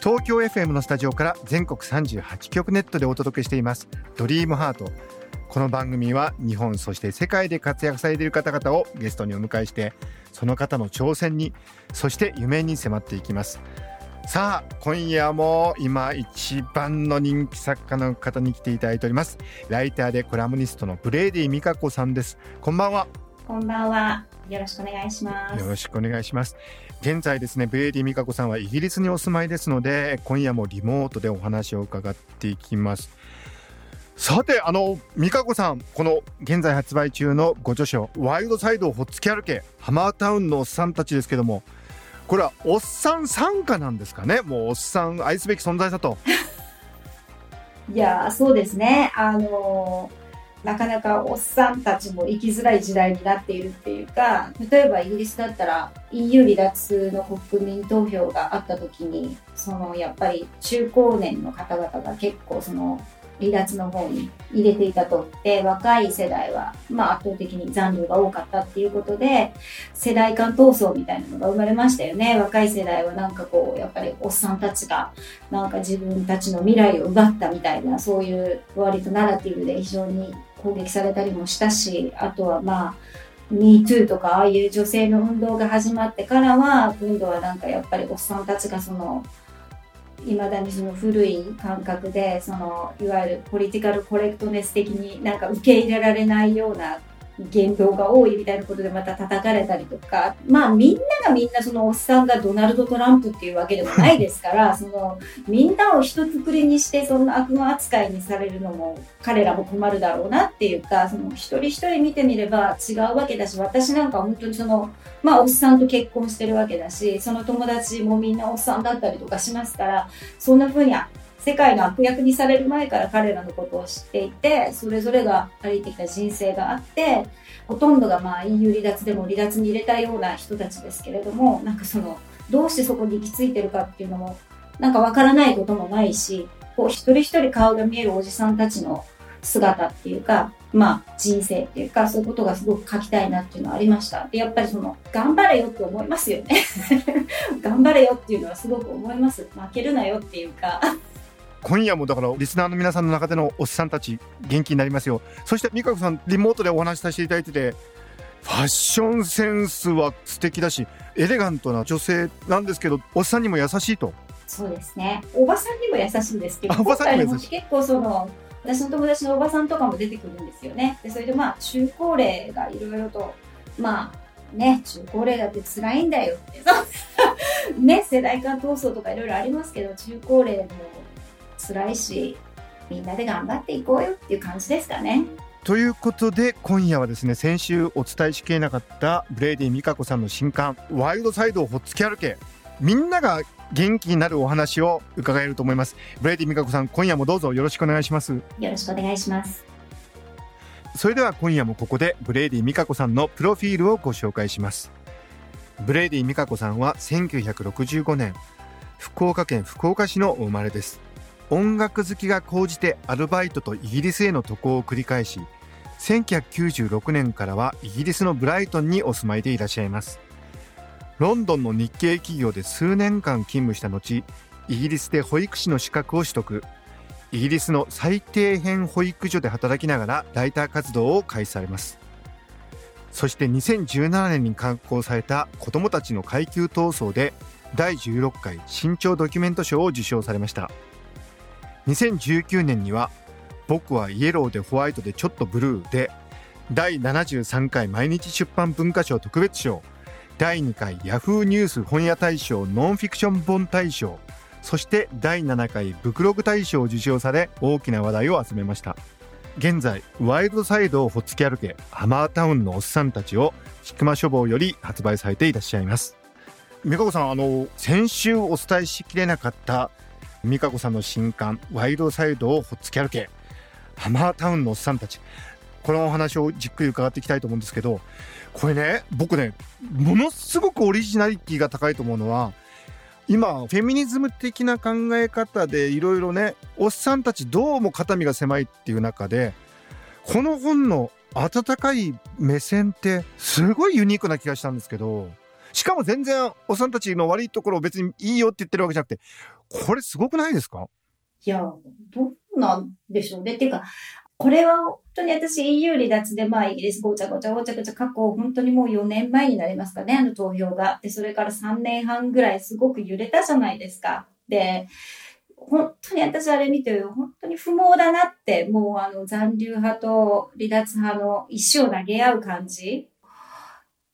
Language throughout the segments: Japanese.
東京 FM のスタジオから全国38局ネットでお届けしていますドリームハートこの番組は日本そして世界で活躍されている方々をゲストにお迎えしてその方の挑戦にそして夢に迫っていきますさあ今夜も今一番の人気作家の方に来ていただいておりますライターでコラムニストのブレイディみかこさんですこんばんはこんばんは。よろしくお願いします。よろしくお願いします。現在ですね、ブレイディ美香子さんはイギリスにお住まいですので、今夜もリモートでお話を伺っていきます。さて、あの、美香子さん、この現在発売中のご著書、ワイルドサイドをほっつき歩け、ハマータウンのおっさんたちですけども、これはおっさん参加なんですかね？もうおっさん愛すべき存在だと。いやー、そうですね。あのーなかなかおっさんたちも生きづらい時代になっているっていうか、例えばイギリスだったら EU 離脱の国民投票があった時に、そのやっぱり中高年の方々が結構その離脱の方に入れていたとって、若い世代はまあ圧倒的に残留が多かったっていうことで、世代間闘争みたいなのが生まれましたよね。若い世代はなんかこう、やっぱりおっさんたちがなんか自分たちの未来を奪ったみたいな、そういう割とナラティブで非常に攻撃されたりもしたし、あとはまあ、MeToo とかああいう女性の運動が始まってからは、今度はなんかやっぱりおっさんたちがその、いまだにその古い感覚で、その、いわゆるポリティカルコレクトネス的になんか受け入れられないような言動が多いみたいなことでまた叩かれたりとか、まあみんながみんなそのおっさんがドナルド・トランプっていうわけでもないですから、そのみんなを一つりにしてそんな悪魔扱いにされるのも彼らも困るだろうなっていうか、その一人一人見てみれば違うわけだし、私なんか本当にその、まあおっさんと結婚してるわけだし、その友達もみんなおっさんだったりとかしますから、そんな風に世界の悪役にされる前から彼らのことを知っていて、それぞれが歩いてきた人生があって、ほとんどがまあ EU 離脱でも離脱に入れたような人たちですけれども、なんかその、どうしてそこに行き着いてるかっていうのも、なんかわからないこともないし、こう一人一人顔が見えるおじさんたちの姿っていうか、まあ人生っていうか、そういうことがすごく書きたいなっていうのはありました。で、やっぱりその、頑張れよって思いますよね。頑張れよっていうのはすごく思います。負けるなよっていうか。今夜もだからリスナーの皆さんの中でのおっさんたち元気になりますよそして美香子さんリモートでお話しさせていただいててファッションセンスは素敵だしエレガントな女性なんですけどおっさんにも優しいとそうですね。おばさんにも優しいんですけど、あおばさんにも優しい結構その、私の友達のおばさんとかも出てくるんですよね。で、それでまあ、中高齢がいろいろと、まあ、ね、中高齢だって辛いんだよって、ね、世代間闘争とかいろいろありますけど、中高齢も辛いし、みんなで頑張っていこうよっていう感じですかね。ということで今夜はですね先週お伝えしきれなかったブレイディみかこさんの新刊「ワイルドサイドをほっつき歩け」みんなが元気になるお話を伺えると思います。ブレイディみかこさん今夜もどうぞよろしくお願いします。よろしくお願いします。それでは今夜もここでブレイディみかこさんのプロフィールをご紹介します。ブレイディみかこさんは1965年福岡県福岡市のお生まれです音楽好きが高じてアルバイトとイギリスへの渡航を繰り返し1996年からはイギリスのブライトンにお住まいでいらっしゃいます。ロンドンの日系企業で数年間勤務した後イギリスで保育士の資格を取得。イギリスの最底辺保育所で働きながらライター活動を開始されます。そして2017年に刊行された子どもたちの階級闘争で第16回新潮ドキュメント賞を受賞されました。2019年には「僕はイエローでホワイトでちょっとブルー」で第73回毎日出版文化賞特別賞第2回ヤフーニュース本屋大賞ノンフィクション本大賞そして第7回ブクログ大賞を受賞され大きな話題を集めました。現在ワイルドサイドをほっつき歩けハマータウンのおっさんたちを菊間書房より発売されていらっしゃいます。美香子さんあの先週お伝えしきれなかった美香子さんの新刊ワイドサイドをほっつき歩け。ハマータウンのおっさんたち。このお話をじっくり伺っていきたいと思うんですけどこれね僕ねものすごくオリジナリティが高いと思うのは今フェミニズム的な考え方でいろいろねおっさんたちどうも肩身が狭いっていう中でこの本の温かい目線ってすごいユニークな気がしたんですけどしかも全然おさんたちの悪いところを別にいいよって言ってるわけじゃなくてこれすごくないですか？いや、どうなんでしょうね。っていうか、これは本当に私 EU 離脱でまあイギリスごちゃごちゃごちゃごちゃ過去本当にもう4年前になりますかね、あの投票が。で、それから3年半ぐらいすごく揺れたじゃないですか。で、本当に私あれ見て本当に不毛だなって、もうあの残留派と離脱派の石を投げ合う感じ。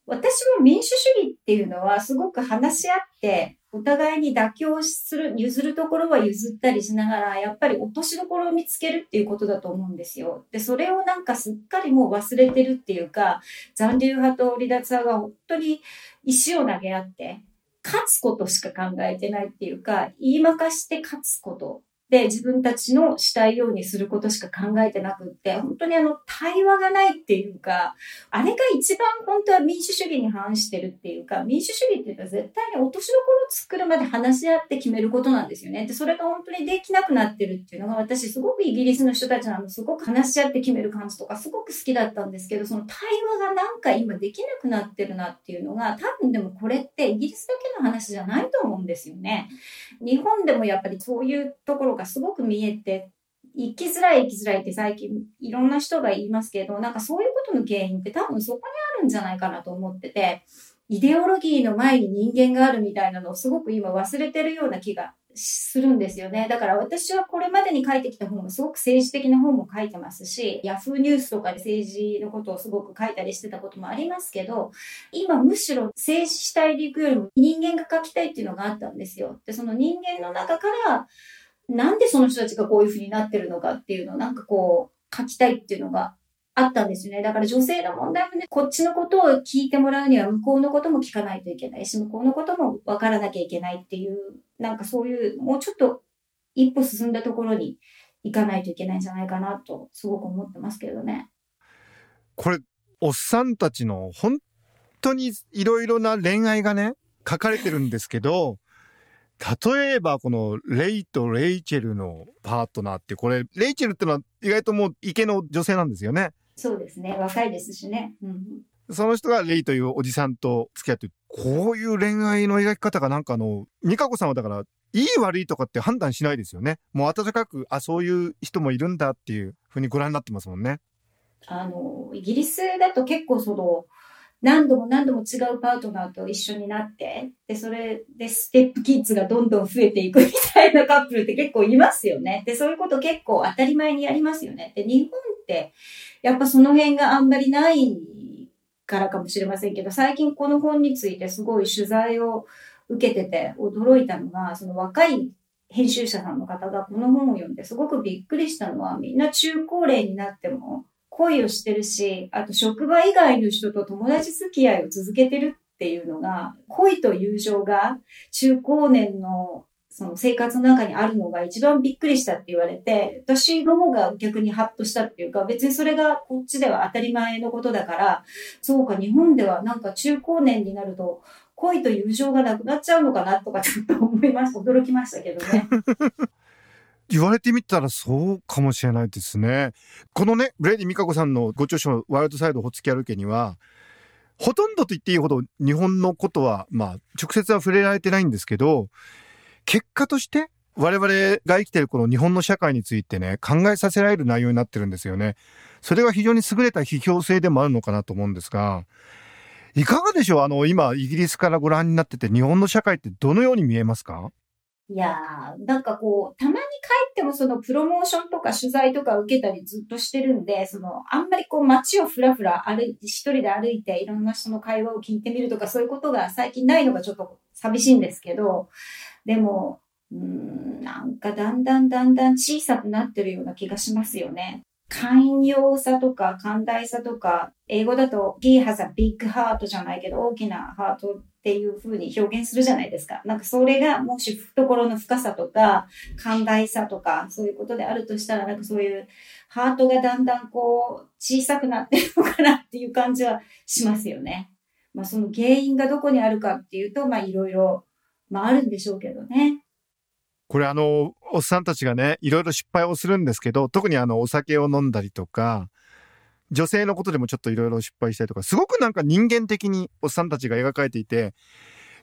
私も民主主義っていうのはすごく話し合ってお互いに妥協する、譲るところは譲ったりしながら、やっぱり落としどころを見つけるっていうことだと思うんですよ。で、それをなんかすっかりもう忘れてるっていうか、残留派と離脱派が本当に石を投げ合って、勝つことしか考えてないっていうか、言いまかして勝つことで自分たちのしたいようにすることしか考えてなくって、本当にあの対話がないっていうか、あれが一番本当は民主主義に反してるっていうか、民主主義っていうのは絶対に落としどころを作るまで話し合って決めることなんですよね。で、それが本当にできなくなってるっていうのが私すごくイギリスの人たちなのすごく話し合って決める感じとかすごく好きだったんですけど、その対話がなんか今できなくなってるなっていうのが、多分でもこれってイギリスだけの話じゃないと思うんですよね。日本でもやっぱりそういうところががすごく見えて、生きづらい生きづらいって最近いろんな人が言いますけど、なんかそういうことの原因って多分そこにあるんじゃないかなと思ってて、イデオロギーの前に人間があるみたいなのをすごく今忘れてるような気がするんですよね。だから私はこれまでに書いてきた本もすごく政治的な本も書いてますし、ヤフーニュースとかで政治のことをすごく書いたりしてたこともありますけど、今むしろ政治主体でいくよりも人間が書きたいっていうのがあったんですよ。で、その人間の中からなんでその人たちがこういう風になってるのかっていうのをなんかこう書きたいっていうのがあったんですよね。だから女性の問題もね、こっちのことを聞いてもらうには向こうのことも聞かないといけないし、向こうのことも分からなきゃいけないっていう、なんかそういう、もうちょっと一歩進んだところに行かないといけないんじゃないかなと、すごく思ってますけどね。これ、おっさんたちの本当にいろいろな恋愛がね、書かれてるんですけど、例えばこのレイとレイチェルのパートナーってこれレイチェルってのは意外ともう池の女性なんですよね。そうですね若いですしね。うん、その人がレイというおじさんと付き合ってこういう恋愛の描き方がなんかあの美香子さんはだからいい悪いとかって判断しないですよね。もう温かくあそういう人もいるんだっていうふうにご覧になってますもんね。あのイギリスだと結構その何度も何度も違うパートナーと一緒になって、で、それでステップキッズがどんどん増えていくみたいなカップルって結構いますよね。で、そういうこと結構当たり前にやりますよね。で、日本って、やっぱその辺があんまりないからかもしれませんけど、最近この本についてすごい取材を受けてて驚いたのが、その若い編集者さんの方がこの本を読んですごくびっくりしたのは、みんな中高齢になっても恋をしてるし、あと職場以外の人と友達付き合いを続けてるっていうのが、恋と友情が中高年のその生活の中にあるのが一番びっくりしたって言われて、私の方が逆にハッとしたっていうか、別にそれがこっちでは当たり前のことだから、そうか、日本ではなんか中高年になると、恋と友情がなくなっちゃうのかなとかちょっと思いました。驚きましたけどね。言われてみたらそうかもしれないですね。このね、ブレイディ・ミカコさんのご著書ワイルドサイド・ホツキ歩けには、ほとんどと言っていいほど日本のことは、まあ、直接は触れられてないんですけど、結果として我々が生きてるこの日本の社会についてね、考えさせられる内容になってるんですよね。それが非常に優れた批評性でもあるのかなと思うんですが、いかがでしょう？あの、今、イギリスからご覧になってて、日本の社会ってどのように見えますか？いやー、なんかこう、たまに帰ってもそのプロモーションとか取材とか受けたりずっとしてるんで、その、あんまりこう街をふらふら歩いて、一人で歩いていろんな人の会話を聞いてみるとかそういうことが最近ないのがちょっと寂しいんですけど、でも、うん、なんかだんだんだんだん小さくなってるような気がしますよね。寛容さとか寛大さとか、英語だと he has a big heart じゃないけど大きなハートっていう風に表現するじゃないですか。なんかそれがもし懐の深さとか寛大さとかそういうことであるとしたらなんかそういうハートがだんだんこう小さくなってるのかなっていう感じはしますよね。まあその原因がどこにあるかっていうとまあいろいろまああるんでしょうけどね。これあの、おっさんたちがね、いろいろ失敗をするんですけど、特にあの、お酒を飲んだりとか、女性のことでもちょっといろいろ失敗したりとか、すごくなんか人間的におっさんたちが描かれていて、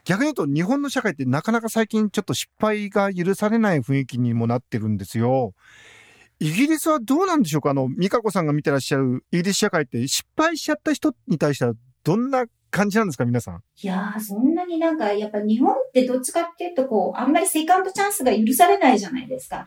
逆に言うと日本の社会ってなかなか最近ちょっと失敗が許されない雰囲気にもなってるんですよ。イギリスはどうなんでしょうか？あの、美香子さんが見てらっしゃるイギリス社会って失敗しちゃった人に対してはどんな感じなんですか、皆さん？いやー、そんなになんか、やっぱ日本ってどっちかっていうと、こう、あんまりセカンドチャンスが許されないじゃないですか。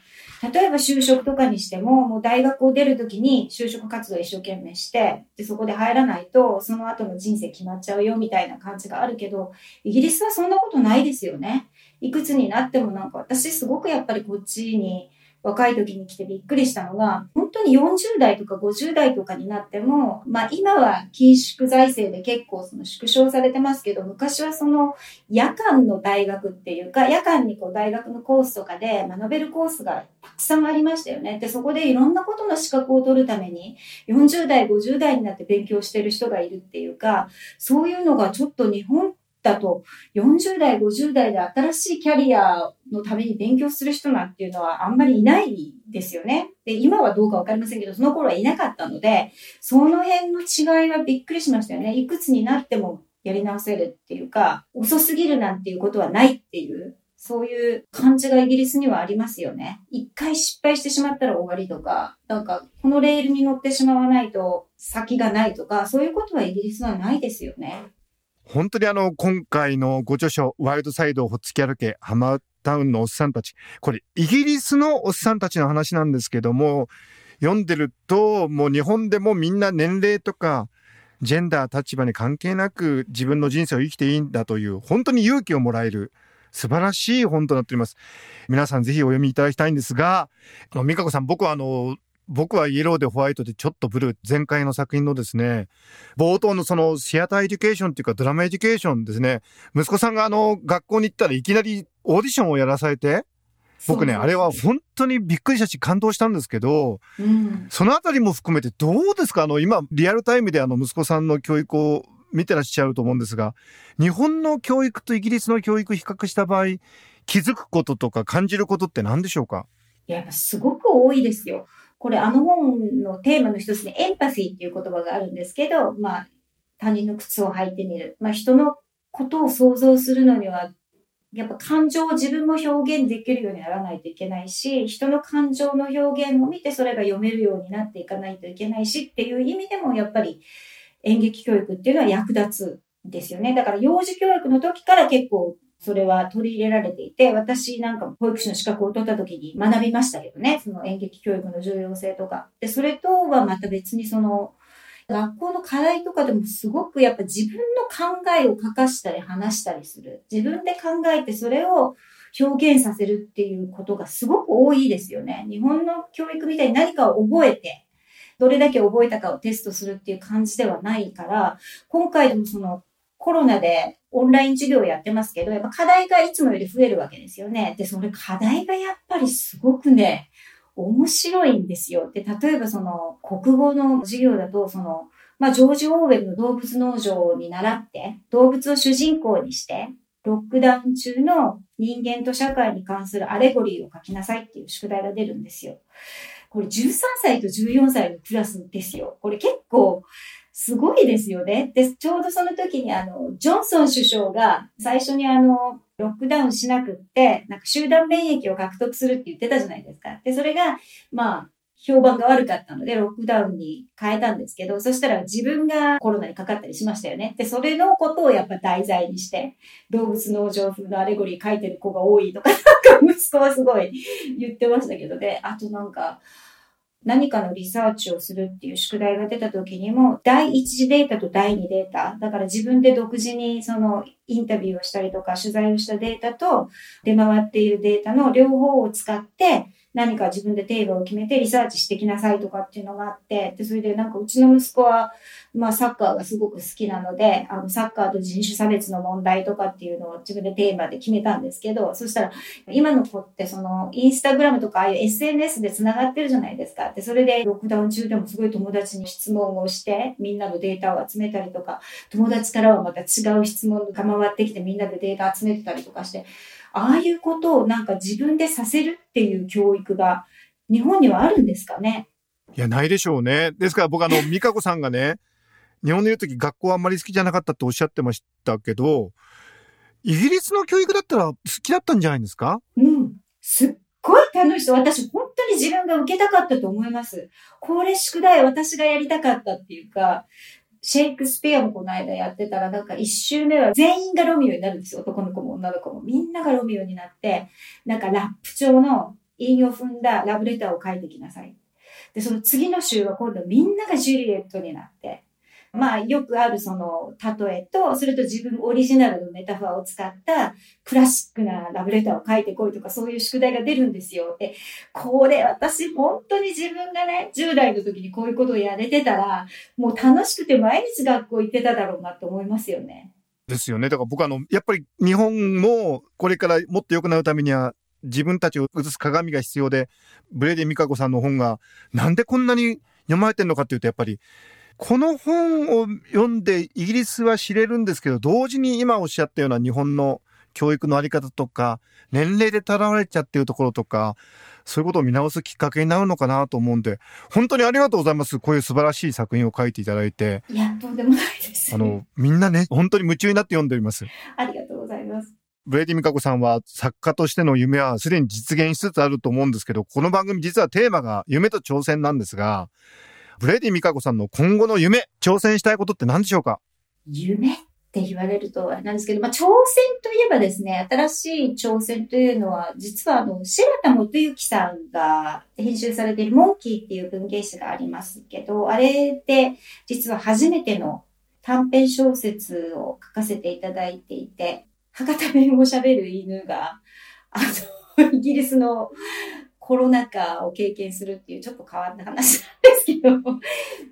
例えば就職とかにしても、もう大学を出るときに就職活動一生懸命して、で、そこで入らないと、その後の人生決まっちゃうよみたいな感じがあるけど、イギリスはそんなことないですよね。いくつになってもなんか、私すごくやっぱりこっちに、若い時に来てびっくりしたのが、本当に40代とか50代とかになっても、まあ今は緊縮財政で結構その縮小されてますけど、昔はその夜間の大学っていうか、夜間にこう大学のコースとかで学べるコースがたくさんありましたよね。で、そこでいろんなことの資格を取るために、40代、50代になって勉強してる人がいるっていうか、そういうのがちょっと日本ってだと、40代、50代で新しいキャリアのために勉強する人なんていうのはあんまりいないですよね。で、今はどうかわかりませんけど、その頃はいなかったので、その辺の違いはびっくりしましたよね。いくつになってもやり直せるっていうか、遅すぎるなんていうことはないっていう、そういう感じがイギリスにはありますよね。一回失敗してしまったら終わりとか、なんかこのレールに乗ってしまわないと先がないとか、そういうことはイギリスはないですよね。本当にあの、今回のご著書、ワイルドサイドをほっつき歩け、ハマータウンのおっさんたち。これ、イギリスのおっさんたちの話なんですけども、読んでると、もう日本でもみんな年齢とか、ジェンダー、立場に関係なく自分の人生を生きていいんだという、本当に勇気をもらえる、素晴らしい本となっております。皆さんぜひお読みいただきたいんですが、美香子さん、僕はあの、僕はイエローでホワイトでちょっとブルー、前回の作品のですね、冒頭のその theatre education っていうか drama education ですね、息子さんがあの学校に行ったらいきなりオーディションをやらされて、僕ね、あれは本当にびっくりしたし感動したんですけど、うん、そのあたりも含めてどうですか？あの今リアルタイムであの息子さんの教育を見てらっしゃると思うんですが、日本の教育とイギリスの教育比較した場合、気づくこととか感じることって何でしょうか？やっぱすごく多いですよ。これあの本のテーマの一つにエンパシーっていう言葉があるんですけど、まあ、他人の靴を履いてみる。まあ、人のことを想像するのには、やっぱ感情を自分も表現できるようにならないといけないし、人の感情の表現を見てそれが読めるようになっていかないといけないしっていう意味でもやっぱり演劇教育っていうのは役立つんですよね。だから幼児教育の時から結構それは取り入れられていて、私なんか保育士の資格を取った時に学びましたけどね、その演劇教育の重要性とか。で、それとはまた別にその、学校の課題とかでもすごくやっぱ自分の考えを書かしたり話したりする。自分で考えてそれを表現させるっていうことがすごく多いですよね。日本の教育みたいに何かを覚えて、どれだけ覚えたかをテストするっていう感じではないから、今回でもそのコロナでオンライン授業をやってますけど、やっぱ課題がいつもより増えるわけですよね。で、それ課題がやっぱりすごくね、面白いんですよ。で、例えばその国語の授業だと、その、まあ、ジョージ・オーウェルの動物農場に習って、動物を主人公にして、ロックダウン中の人間と社会に関するアレゴリーを書きなさいっていう宿題が出るんですよ。これ13歳と14歳のクラスですよ。これ結構すごいですよね。で、ちょうどその時にあの、ジョンソン首相が最初にあの、ロックダウンしなくって、なんか集団免疫を獲得するって言ってたじゃないですか。で、それが、まあ、評判が悪かったので、ロックダウンに変えたんですけど、そしたら自分がコロナにかかったりしましたよね。で、それのことをやっぱ題材にして、動物農場風のアレゴリー書いてる子が多いとか、なんか息子はすごい言ってましたけどね。あとなんか、何かのリサーチをするっていう宿題が出た時にも、第一次データと第二データ、だから自分で独自にそのインタビューをしたりとか取材をしたデータと出回っているデータの両方を使って何か自分でテーマを決めてリサーチしてきなさいとかっていうのがあって、で、それでなんかうちの息子は、まあサッカーがすごく好きなので、あのサッカーと人種差別の問題とかっていうのを自分でテーマで決めたんですけど、そしたら今の子ってそのインスタグラムとかああいう SNS で繋がってるじゃないですか。で、それでロックダウン中でもすごい友達に質問をして、みんなのデータを集めたりとか、友達からはまた違う質問が回ってきてみんなでデータ集めてたりとかして、ああいうことをなんか自分でさせるっていう教育が日本にはあるんですかね？いや、ないでしょうね。ですから僕あの、美香子さんがね、日本にいる時学校あんまり好きじゃなかったっておっしゃってましたけど、イギリスの教育だったら好きだったんじゃないですか？うん。すっごい楽しそう。私本当に自分が受けたかったと思います。これ宿題私がやりたかったっていうか、シェイクスピアもこの間やってたら、なんか一周目は全員がロミオになるんですよ。男の子も女の子も。みんながロミオになって、なんかラップ調の韻を踏んだラブレターを書いてきなさい。で、その次の週は今度みんながジュリエットになって、まあよくあるその例えと、それと自分オリジナルのメタファーを使ったクラシックなラブレターを書いてこいとかそういう宿題が出るんですよ。で、これ私本当に自分がね、10代の時にこういうことをやれてたら、もう楽しくて毎日学校行ってただろうなって思いますよね。ですよね。だから僕あの、やっぱり日本もこれからもっと良くなるためには自分たちを映す鏡が必要で、ブレディ・ミカコさんの本がなんでこんなに読まれてるのかっていうと、やっぱりこの本を読んでイギリスは知れるんですけど、同時に今おっしゃったような日本の教育のあり方とか、年齢でとらわれちゃってるところとか、そういうことを見直すきっかけになるのかなと思うんで、本当にありがとうございます。こういう素晴らしい作品を書いていただいて。いや、とんでもないです。あの、みんなね、本当に夢中になって読んでおります。ありがとうございます。ブレイディみかこさんは作家としての夢はすでに実現しつつあると思うんですけど、この番組実はテーマが夢と挑戦なんですが、ブレイディみかこさんの今後の夢、挑戦したいことって何でしょうか？夢って言われるとあれなんですけど、まあ、挑戦といえばですね、新しい挑戦というのは、実はあの、白田元幸さんが編集されているモンキーっていう文芸誌がありますけど、あれで実は初めての短編小説を書かせていただいていて、博多弁を喋る犬が、あの、イギリスのコロナ禍を経験するっていうちょっと変わった話。ですけど、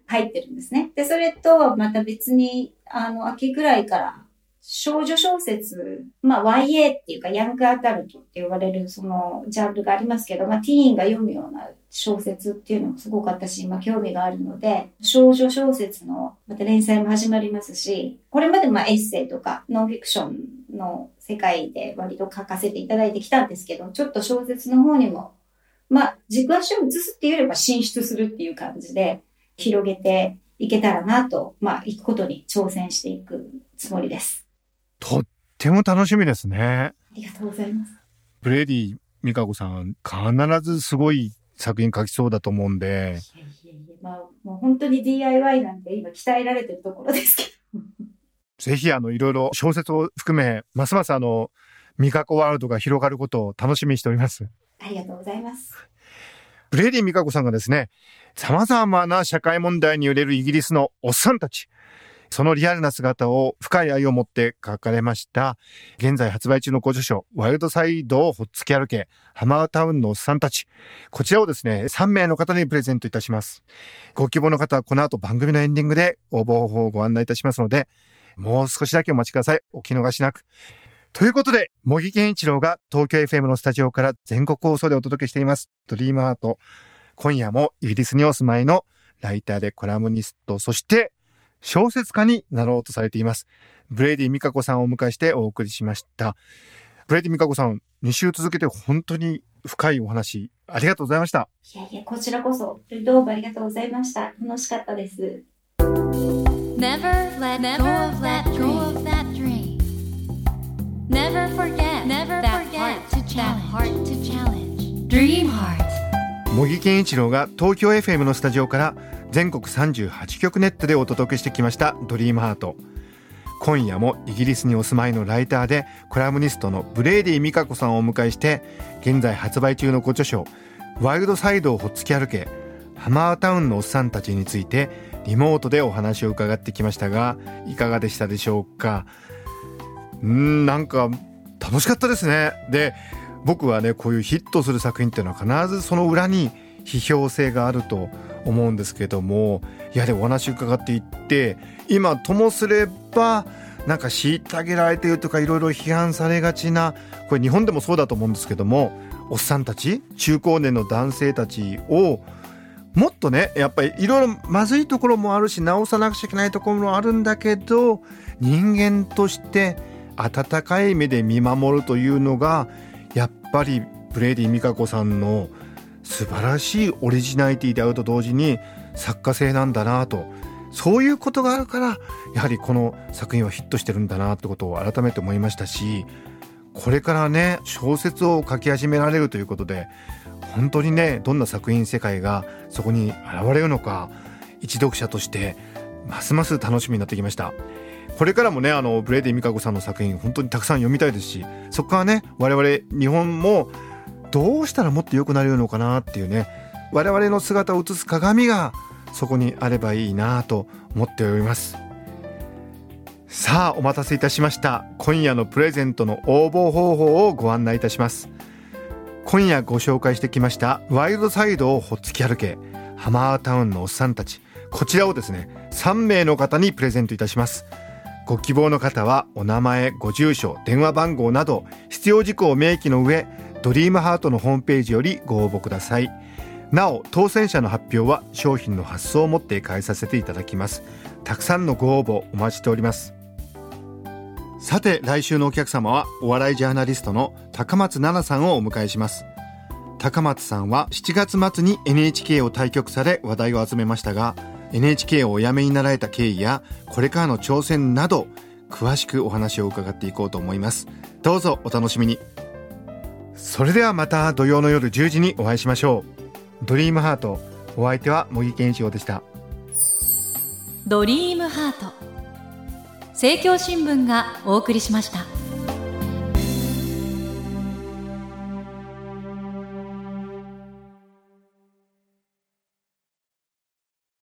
入ってるんですね。で、それとまた別に、あの、秋ぐらいから少女小説、まあ YA っていうかヤングアダルトって呼ばれるそのジャンルがありますけど、まあティーンが読むような小説っていうのもすごく私今興味があるので、少女小説のまた連載も始まりますし、これまでまあエッセイとかノンフィクションの世界で割と書かせていただいてきたんですけど、ちょっと小説の方にもまあ、軸足を移すっていうよりは進出するっていう感じで、広げていけたらなと、まあ、行くことに挑戦していくつもりです。とっても楽しみですね。ありがとうございます。ブレディ・ミカコさん、必ずすごい作品書きそうだと思うんで。いやいやいや、まあ、もう本当に DIY なんで今鍛えられてるところですけど。ぜひ、あの、いろいろ小説を含め、ますますあの、ミカコワールドが広がることを楽しみにしております。ありがとうございます。ブレイディみかこさんがですね、様々な社会問題に揺れるイギリスのおっさんたち、そのリアルな姿を深い愛を持って書かれました、現在発売中のご著書、ワイルドサイドをほっつき歩け、ハマータウンのおっさんたち。こちらをですね、3名の方にプレゼントいたします。ご希望の方はこの後番組のエンディングで応募方法をご案内いたしますので、もう少しだけお待ちください。お聞き逃しなく。ということで、茂木健一郎が東京 FM のスタジオから全国放送でお届けしています。ドリームハート。今夜もイギリスにお住まいのライターでコラムニスト、そして小説家になろうとされています。ブレイディみかこさんをお迎えしてお送りしました。ブレイディみかこさん、2週続けて本当に深いお話、ありがとうございました。いやいや、こちらこそ、どうもありがとうございました。楽しかったです。Never let go of that dream. Never forget, Never that forget heart to challenge. That heart to challenge. Dream Heart. 茂木健一郎が東京 FM のスタジオから全国38局ネットでお届けしてきました「ドリームハート今夜もイギリスにお住まいのライターでコラムニストのブレイディみかこさんをお迎えして現在発売中のご著書「ワイルドサイドをほっつき歩けハマータウンのおっさんたち」についてリモートでお話を伺ってきましたがいかがでしたでしょうか？うんなんか楽しかったですね。で僕はねこういうヒットする作品っていうのは必ずその裏に批評性があると思うんですけどもいやでお話伺っていって今ともすればなんか虐げられてるとかいろいろ批判されがちなこれ日本でもそうだと思うんですけどもおっさんたち中高年の男性たちをもっとねやっぱりいろいろまずいところもあるし直さなくちゃいけないところもあるんだけど人間として温かい目で見守るというのがやっぱりブレイディ・ミカコさんの素晴らしいオリジナリティであると同時に作家性なんだなと。そういうことがあるからやはりこの作品はヒットしてるんだなってことを改めて思いましたしこれからね小説を書き始められるということで本当にねどんな作品世界がそこに現れるのか一読者としてますます楽しみになってきました。これからもねあのブレイディ・ミカコさんの作品本当にたくさん読みたいですしそこからね我々日本もどうしたらもっと良くなれるのかなっていうね我々の姿を映す鏡がそこにあればいいなと思っております。さあお待たせいたしました。今夜のプレゼントの応募方法をご案内いたします。今夜ご紹介してきましたワイルドサイドをほっつき歩けハマータウンのおっさんたち。こちらをですね3名の方にプレゼントいたします。ご希望の方はお名前ご住所電話番号など必要事項を明記の上ドリームハートのホームページよりご応募ください。なお当選者の発表は商品の発送をもって返させていただきます。たくさんのご応募お待ちしております。さて来週のお客様はお笑いジャーナリストの高松奈々さんをお迎えします。高松さんは7月末に NHK を退局され話題を集めましたが NHK をお辞めになられた経緯やこれからの挑戦など詳しくお話を伺っていこうと思います。どうぞお楽しみに。それではまた土曜の夜10時にお会いしましょう。ドリームハートお相手は茂木健一郎でした。ドリームハート。政教新聞がお送りしました。